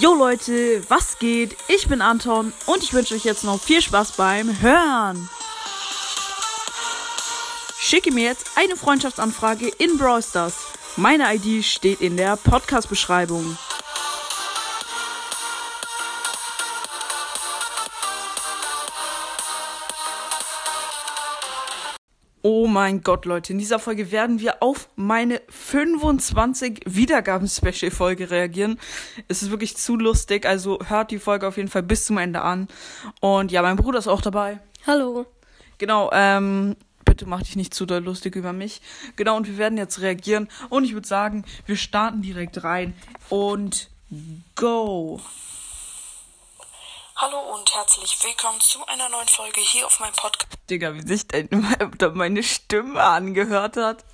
Jo Leute, was geht? Ich bin Anton und ich wünsche euch jetzt noch viel Spaß beim Hören. Schicke mir jetzt eine Freundschaftsanfrage in Brawl Stars. Meine ID steht in der Podcast-Beschreibung. Mein Gott, Leute, in dieser Folge werden wir auf meine 25 Wiedergaben-Special-Folge reagieren. Es ist wirklich zu lustig, also hört die Folge auf jeden Fall bis zum Ende an. Und ja, mein Bruder ist auch dabei. Hallo. Genau, ähm, bitte mach dich nicht zu doll lustig über mich. Genau, und wir werden jetzt reagieren. Und ich würde sagen, wir starten direkt rein. Und go! Hallo und herzlich willkommen zu einer neuen Folge hier auf meinem Podcast. Digga, wie sich denn meine Stimme angehört hat.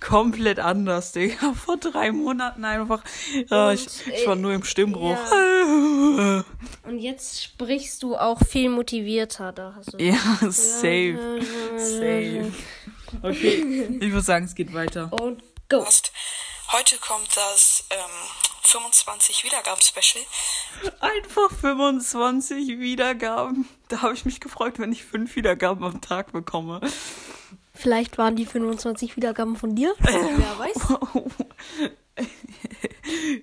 Komplett anders, Digga. Vor drei Monaten einfach. Ja, ich, ich war nur im Stimmbruch. Ja. Und jetzt sprichst du auch viel motivierter. Da hast du Ja, safe. Safe. Okay, ich würde sagen, es geht weiter. Und go. Heute kommt das ähm, 25 Wiedergaben-Special. Einfach 25 Wiedergaben. Da habe ich mich gefreut, wenn ich fünf Wiedergaben am Tag bekomme. Vielleicht waren die 25 Wiedergaben von dir. Wer weiß.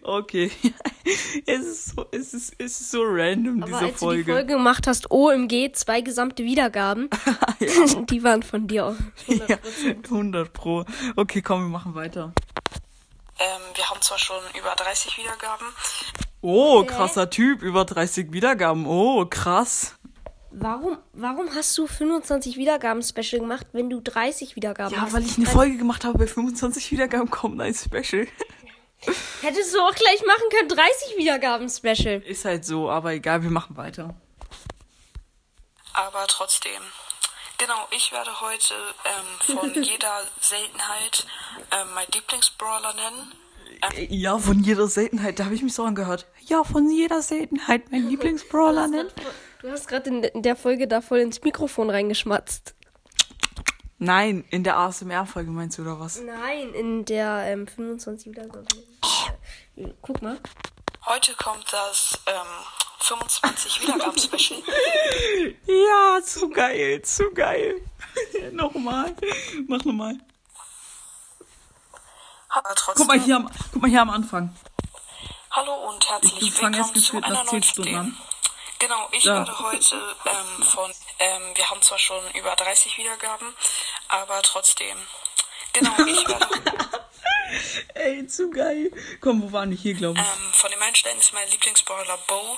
Okay. Es ist so, es ist, es ist so random, Aber diese als du Folge. die Folge gemacht hast, OMG, zwei gesamte Wiedergaben, die waren von dir auch. Ja, 100 Pro. Okay, komm, wir machen weiter. Ähm, wir haben zwar schon über 30 Wiedergaben, Oh, krasser Typ, über 30 Wiedergaben. Oh, krass. Warum, warum hast du 25 Wiedergaben-Special gemacht, wenn du 30 Wiedergaben Ja, hast? weil ich eine Folge gemacht habe, bei 25 Wiedergaben kommt ein Special. Hättest du auch gleich machen können, 30 Wiedergaben-Special. Ist halt so, aber egal, wir machen weiter. aber trotzdem. Genau, ich werde heute ähm, von jeder Seltenheit ähm, mein Lieblingsbrawler nennen. Ja, von jeder Seltenheit, da habe ich mich so angehört. Ja, von jeder Seltenheit, mein Lieblingsbrawler nennen. Du hast gerade in, in der Folge da voll ins Mikrofon reingeschmatzt. Nein, in der ASMR-Folge meinst du, oder was? Nein, in der ähm, 25 Wiedergaben. Äh, Guck mal. Heute kommt das ähm, 25 Wiedergaben-Special. Ja, zu geil, zu geil. nochmal, mach nochmal. Aber trotzdem. Guck mal hier am, guck mal hier am Anfang. Hallo und herzlich Ich fang erst willkommen zu einer 10 neuen an. Genau, ich Ja. werde heute ähm, von, ähm, wir haben zwar schon über 30 Wiedergaben, aber trotzdem. Genau, ich werde Ey, zu geil. Komm, wo waren die hier, glaube ich? ähm, von den Meilensteinen ist mein Lieblingsbrawler Bo.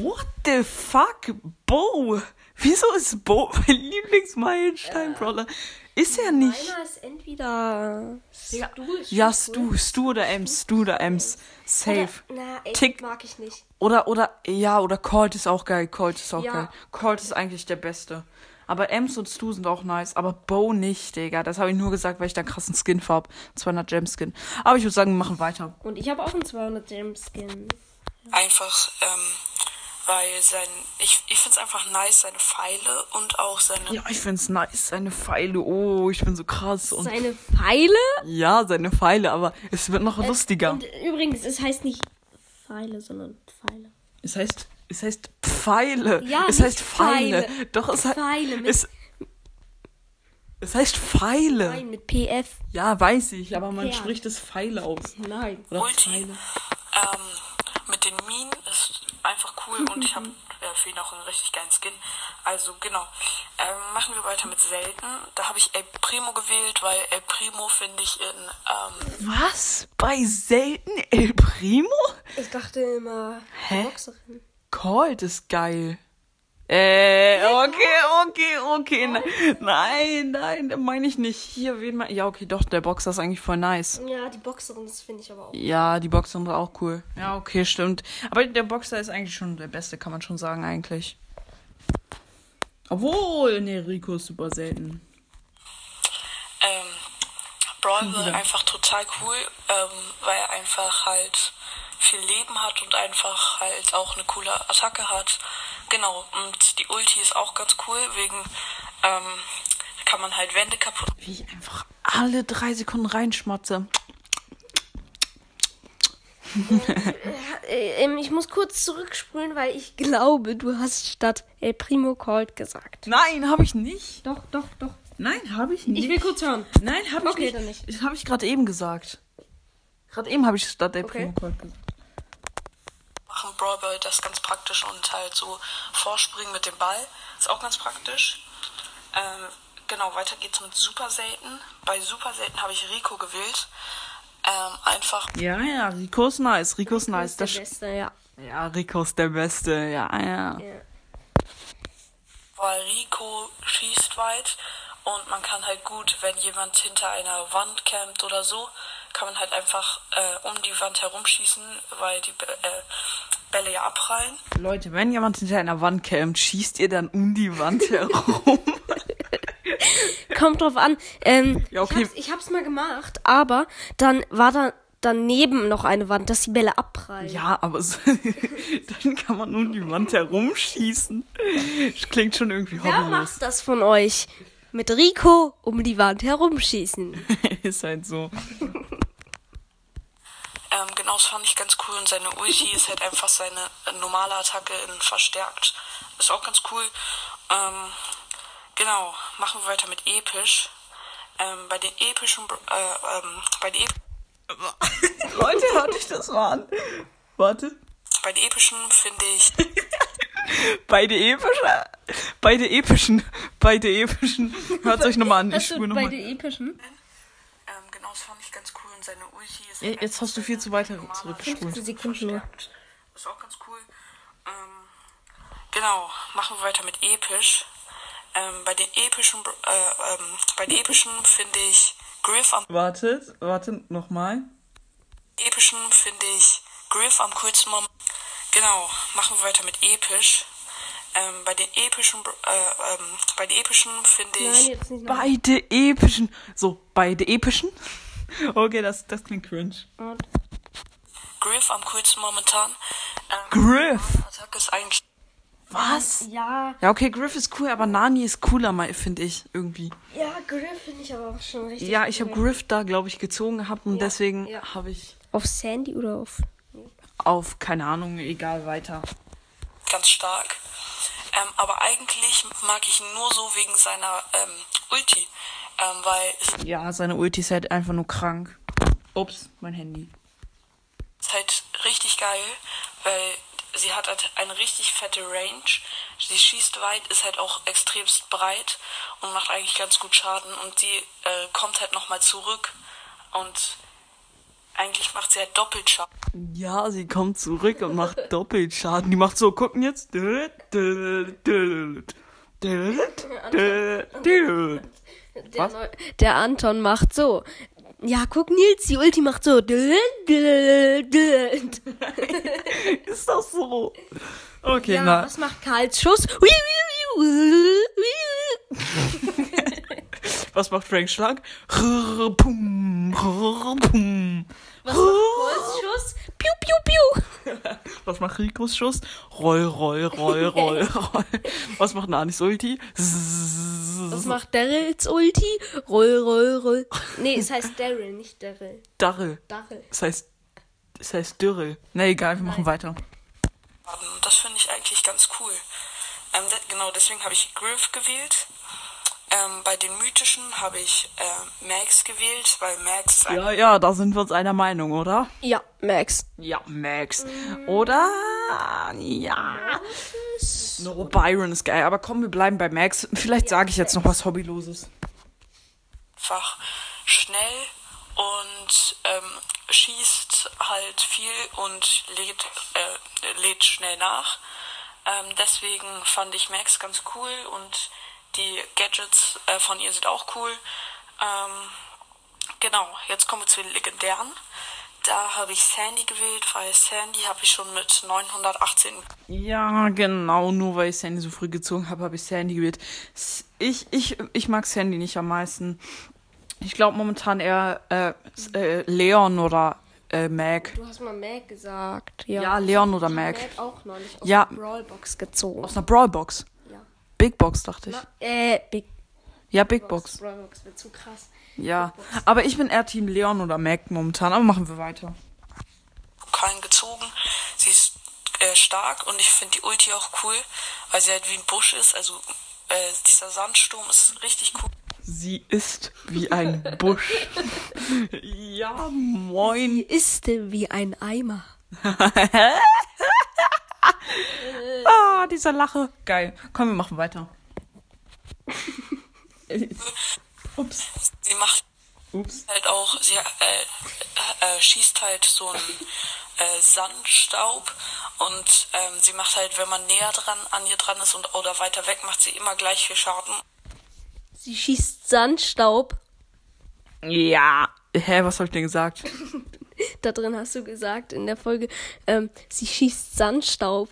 What the fuck? Bo? Wieso ist Bo mein Lieblingsmeilenstein-Brawler? Ist er nicht. Einer ist entweder Stu. ist Ja, Stu, Stu oder Ems, Stu oder Ems. Safe. Oder, na, ey, Tick. mag ich nicht. Oder, oder, ja, oder Colt ist auch geil. Colt ist auch Ja. geil. Colt ist eigentlich der Beste. Aber Ems und Stu sind auch nice. Aber Bo nicht, Digga. Das habe ich nur gesagt, weil ich da einen krassen Skin habe. 200 Gem Skin. Aber ich würde sagen, wir machen weiter. Und ich habe auch einen 200 Gem Skin. Einfach, ähm, weil sein, ich, ich finde es einfach nice, seine Pfeile und auch seine, Ja, ich find's nice. Seine Pfeile. Oh, ich bin so krass. Und Seine Pfeile? ja, seine Pfeile. Aber es wird noch lustiger. Und übrigens, es heißt nicht Pfeile, sondern Pfeile. Es heißt, es heißt Pfeile. Ja, es nicht heißt Pfeile. Pfeile. Doch, es heißt. Pfeile mit- Es, es heißt Pfeile. Nein, mit PF. Ja, weiß ich, aber man Ja. spricht es Pfeile aus. Nein. Oder. Pfeile. ähm, mit den Minen ist einfach cool und ich habe äh, für ihn auch einen richtig geilen Skin. Also genau. Ähm, machen wir weiter mit selten. Da habe ich El Primo gewählt, weil El Primo finde ich in ähm, Was? Bei selten El Primo? Ich dachte immer, Hä? Boxerin. Colt ist geil. Äh, okay, okay, okay. ne- Nein, nein, nein meine ich nicht. Hier, wen mal. Ja, okay, doch, der Boxer ist eigentlich voll nice. Ja, die Boxerin, das finde ich aber auch. Ja, die Boxer sind auch cool. Ja, okay, stimmt. Aber der Boxer ist eigentlich schon der beste, kann man schon sagen, eigentlich. Obwohl, nee, Rico ist super selten. ähm, Brawl Ball einfach total cool, ähm, weil er einfach halt viel Leben hat und einfach halt auch eine coole Attacke hat. Genau, und die Ulti ist auch ganz cool, wegen ähm, kann man halt Wände kaputt Wie ich einfach alle drei Sekunden reinschmatze. Äh, ähm, ich muss kurz zurückspulen, weil ich glaube, du hast statt El Primo Cold gesagt. Nein, habe ich nicht. Doch, doch, doch. Nein, habe ich nicht. Ich will kurz hören. Nein, habe ich Okay, nicht. dann nicht. Das habe ich gerade eben gesagt. Gerade eben habe ich statt der Okay. Primo Cold gesagt. Machen Brawl Ball das ganz praktisch und halt so vorspringen mit dem Ball ist auch ganz praktisch. Ähm, genau, weiter geht's mit Super Selten. Bei Super Selten habe ich Rico gewählt. Ähm, einfach Ja, ja, Rico ist nice. Rico ist nice. der Das Beste, ja. ja, Rico ist der Beste. Ja, ja. ja. weil Rico schießt weit und man kann halt gut, wenn jemand hinter einer Wand campt oder so, kann man halt einfach äh, um die Wand herumschießen, weil die äh, Bälle ja abprallen. Leute, wenn jemand hinter einer Wand campt, schießt ihr dann um die Wand herum. Kommt drauf an. Ähm, Ja, okay. ich, hab's, ich hab's mal gemacht, aber dann war da daneben noch eine Wand, dass die Bälle abprallen. ja, aber so, dann kann man um die Wand herumschießen. Das klingt schon irgendwie Wer hobbylos. macht das von euch? Mit Rico um die Wand herumschießen. ist halt so. Genau, das fand ich ganz cool und seine Ulti ist halt einfach seine äh, normale Attacke in verstärkt. Ist auch ganz cool. Ähm, genau, machen wir weiter mit episch. Ähm, bei den epischen, äh, ähm, bei den, ep Leute, hört euch das mal an. Warte. bei den epischen finde ich Beide epische. Beide epischen. Beide epischen. Hört euch nochmal an. Ich spüre bei nochmal. den epischen? Ähm, genau, das fand ich ganz cool und seine Ulti ist. Ja, halt jetzt hast du viel zu weiter normale zurückgespult. Attacke 15 Sekunden nur. Ist auch ganz cool. Ähm, genau, machen wir weiter mit episch. Ähm, bei den epischen, Br- äh, ähm, bei den epischen finde ich Griff am Wartet, wartet, nochmal. epischen finde ich Griff am coolsten Moment. Genau, machen wir weiter mit episch. Ähm, bei den epischen, Br- äh, ähm, bei den epischen finde ich Nein, jetzt nicht noch. Beide epischen. So, beide epischen? Okay, das, das klingt cringe. Griff am coolsten momentan. Ähm, Griff? Attacke ist eigentlich Was? Ja, Ja, okay, Griff ist cool, aber Nani ist cooler, mal- finde ich, irgendwie. ja, Griff finde ich aber auch schon richtig. Ja, ich habe. Griff da, glaube ich, gezogen gehabt und Ja, deswegen ja. habe ich Auf Sandy oder auf. auf, keine Ahnung, egal, weiter. ganz stark. Ähm, aber eigentlich mag ich ihn nur so wegen seiner ähm, Ulti. Ähm, weil Ja, seine Ulti ist halt einfach nur krank. Ups, mein Handy. ist halt richtig geil, weil sie hat halt eine richtig fette Range. Sie schießt weit, ist halt auch extremst breit und macht eigentlich ganz gut Schaden. Und sie äh, kommt halt nochmal zurück und eigentlich macht sie halt doppelt Schaden. Ja, sie kommt zurück und macht Doppelschaden. Die macht so, gucken jetzt. Der? Neu- der Anton macht so. Ja, guck Nils, die Ulti macht so. Ist das so? Okay, Ja, na. was macht Karls Schuss? Was macht Frank Schlag? Was macht Pauls Schuss? Piu, piu, piu. Was macht Ricos Schuss? Roll, roll, roll, roll, roll. Was macht Nanis Ulti? Was macht Daryls Ulti? Roll, roll, roll. Nee, es heißt Daryl, nicht Daryl. Darrel. Daryl. Das heißt, das heißt Dürrel. Na egal, wir machen weiter. Und das finde ich eigentlich ganz cool. Ähm, genau, deswegen habe ich Griff gewählt. Ähm, bei den mythischen habe ich äh, Max gewählt, weil Max Ja, ja, da sind wir uns einer Meinung, oder? Ja, Max. Ja, Max. Oder? Ja. No, Byron ist geil. Aber komm, wir bleiben bei Max. Vielleicht sage ich jetzt noch was Hobbyloses. einfach schnell und ähm, schießt halt viel und lädt, äh, lädt schnell nach. Ähm, deswegen fand ich Max ganz cool und die Gadgets äh, von ihr sind auch cool. Ähm, genau, jetzt kommen wir zu den legendären. Da habe ich Sandy gewählt, weil Sandy habe ich schon mit 918 Ja, genau. Nur weil ich Sandy so früh gezogen habe, habe ich Sandy gewählt. Ich, ich, ich mag Sandy nicht am meisten. Ich glaube momentan eher äh, äh, Leon oder äh, Mac. Du hast mal Mac gesagt. Ja, Ja, Leon oder Mac. Mac auch neulich aus Ja. der Brawlbox gezogen. Aus einer Brawlbox. Big Box, dachte ich. Na, äh, Big Ja, Big Box. Box. Brawlbox wird zu krass. Ja. Aber ich bin eher Team Leon oder Mac momentan. Aber machen wir weiter. Pokalen gezogen. Sie ist äh, stark und ich finde die Ulti auch cool, weil sie halt wie ein Busch ist. Also äh, dieser Sandsturm ist richtig cool. Sie ist wie ein Busch. ja, moin. Sie ist wie ein Eimer. ah, dieser Lache. Geil. Komm, wir machen weiter. Ups. Sie macht Ups. halt auch, sie äh, äh, schießt halt so einen äh, Sandstaub und ähm, sie macht halt, wenn man näher dran an ihr dran ist und oder weiter weg, macht sie immer gleich viel Schaden. Sie schießt Sandstaub. Ja. Hä, was hab ich denn gesagt? da drin hast du gesagt in der Folge, ähm, sie schießt Sandstaub.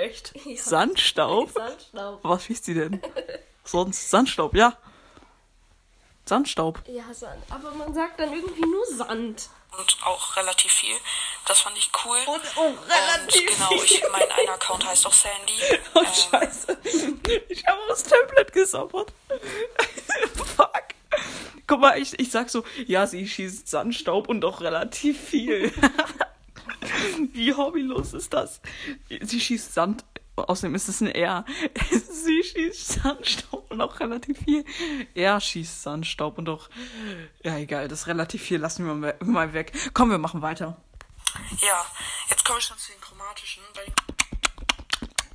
Echt? Ja. Sandstaub? Sandstaub. Was schießt sie denn? Sonst Sandstaub, ja. Sandstaub. Ja, Sand. Aber man sagt dann irgendwie nur Sand. Und auch relativ viel. Das fand ich cool. Und, und relativ und genau, ich, mein einer Account heißt auch Sandy. Oh, ähm, scheiße. Ich habe das Tablet gesabbert. Fuck. Guck mal, ich, ich sag so, ja, sie schießt Sandstaub und auch relativ viel. Wie hobbylos ist das? Sie schießt Sand, außerdem ist es ein R. Sie schießt Sandstaub und auch relativ viel. Er schießt Sandstaub und auch, ja egal, das ist relativ viel, lassen wir mal weg. Komm, wir machen weiter. Ja, jetzt komme ich schon zu den chromatischen.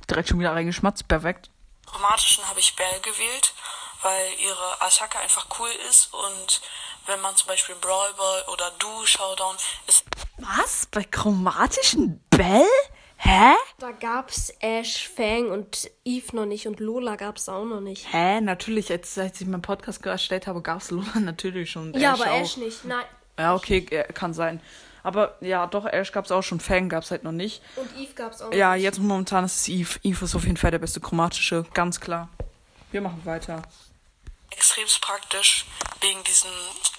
Direkt schon wieder reingeschmatzt, perfekt. Chromatischen habe ich Bell gewählt weil ihre Attacke einfach cool ist und wenn man zum Beispiel Brawl Ball oder Du Showdown ist. Was? Bei chromatischen Bell? Hä? Da gab's Ash, Fang und Eve noch nicht und Lola gab's auch noch nicht. Hä? Natürlich, jetzt, als ich meinen Podcast erstellt habe, gab's Lola natürlich schon. Ja, Ash aber auch. Ash nicht, nein. Ja, okay, kann sein. Aber ja, doch, Ash gab's auch schon, Fang gab's halt noch nicht. Und Eve gab's auch noch Ja, nicht. jetzt momentan ist es Eve. Eve ist auf jeden Fall der beste chromatische, ganz klar. Wir machen weiter extrem praktisch, wegen diesem,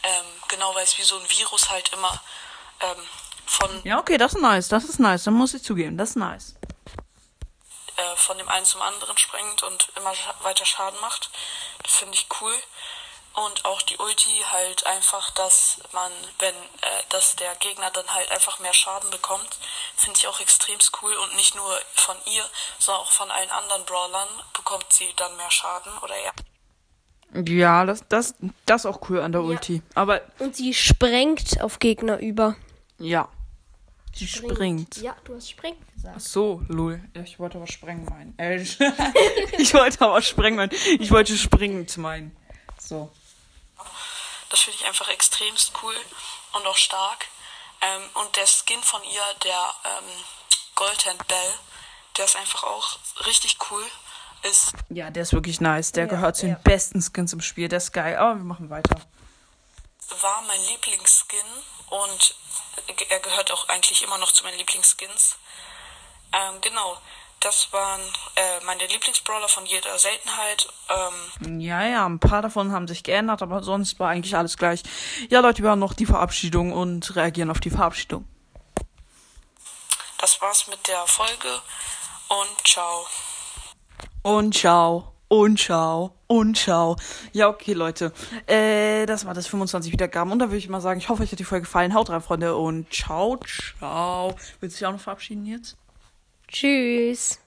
ähm, genau weil es wie so ein Virus halt immer ähm, von. Ja, okay, das ist nice, das ist nice, dann muss ich zugeben, das ist nice. Äh, von dem einen zum anderen springt und immer weiter Schaden macht. Das finde ich cool. Und auch die Ulti halt einfach, dass man, wenn, äh, dass der Gegner dann halt einfach mehr Schaden bekommt, finde ich auch extrem cool. Und nicht nur von ihr, sondern auch von allen anderen Brawlern bekommt sie dann mehr Schaden oder ja. Ja, das, das, das ist auch cool an der Ulti. Aber. Und sie sprengt auf Gegner über. Ja. Sie springt. springt. Ja, du hast sprengt gesagt. Ach so, lul. Ja, ich wollte aber sprengen meinen. Äh, ich wollte aber sprengen meinen. Ich wollte springend meinen. So. Das finde ich einfach extremst cool und auch stark. Ähm, und der Skin von ihr, der ähm, Goldhand Bell, der ist einfach auch richtig cool ist. Ja, der ist wirklich nice. Der ja, gehört zu den besten Skins im Spiel. Der ist geil. Aber wir machen weiter. War mein Lieblingsskin und er gehört auch eigentlich immer noch zu meinen Lieblingsskins. Ähm, genau. Das waren äh, meine Lieblingsbrawler von jeder Seltenheit. Ähm, ja, ja, ein paar davon haben sich geändert, aber sonst war eigentlich alles gleich. Ja, Leute, wir haben noch die Verabschiedung und reagieren auf die Verabschiedung. Das war's mit der Folge und ciao. Und ciao. Und ciao. Und ciao. Ja, okay, Leute. Äh, das war das 25 Wiedergaben. Und da würde ich mal sagen, ich hoffe, euch hat die Folge gefallen. Haut rein, Freunde. Und ciao, ciao. Willst du dich auch noch verabschieden jetzt? Tschüss.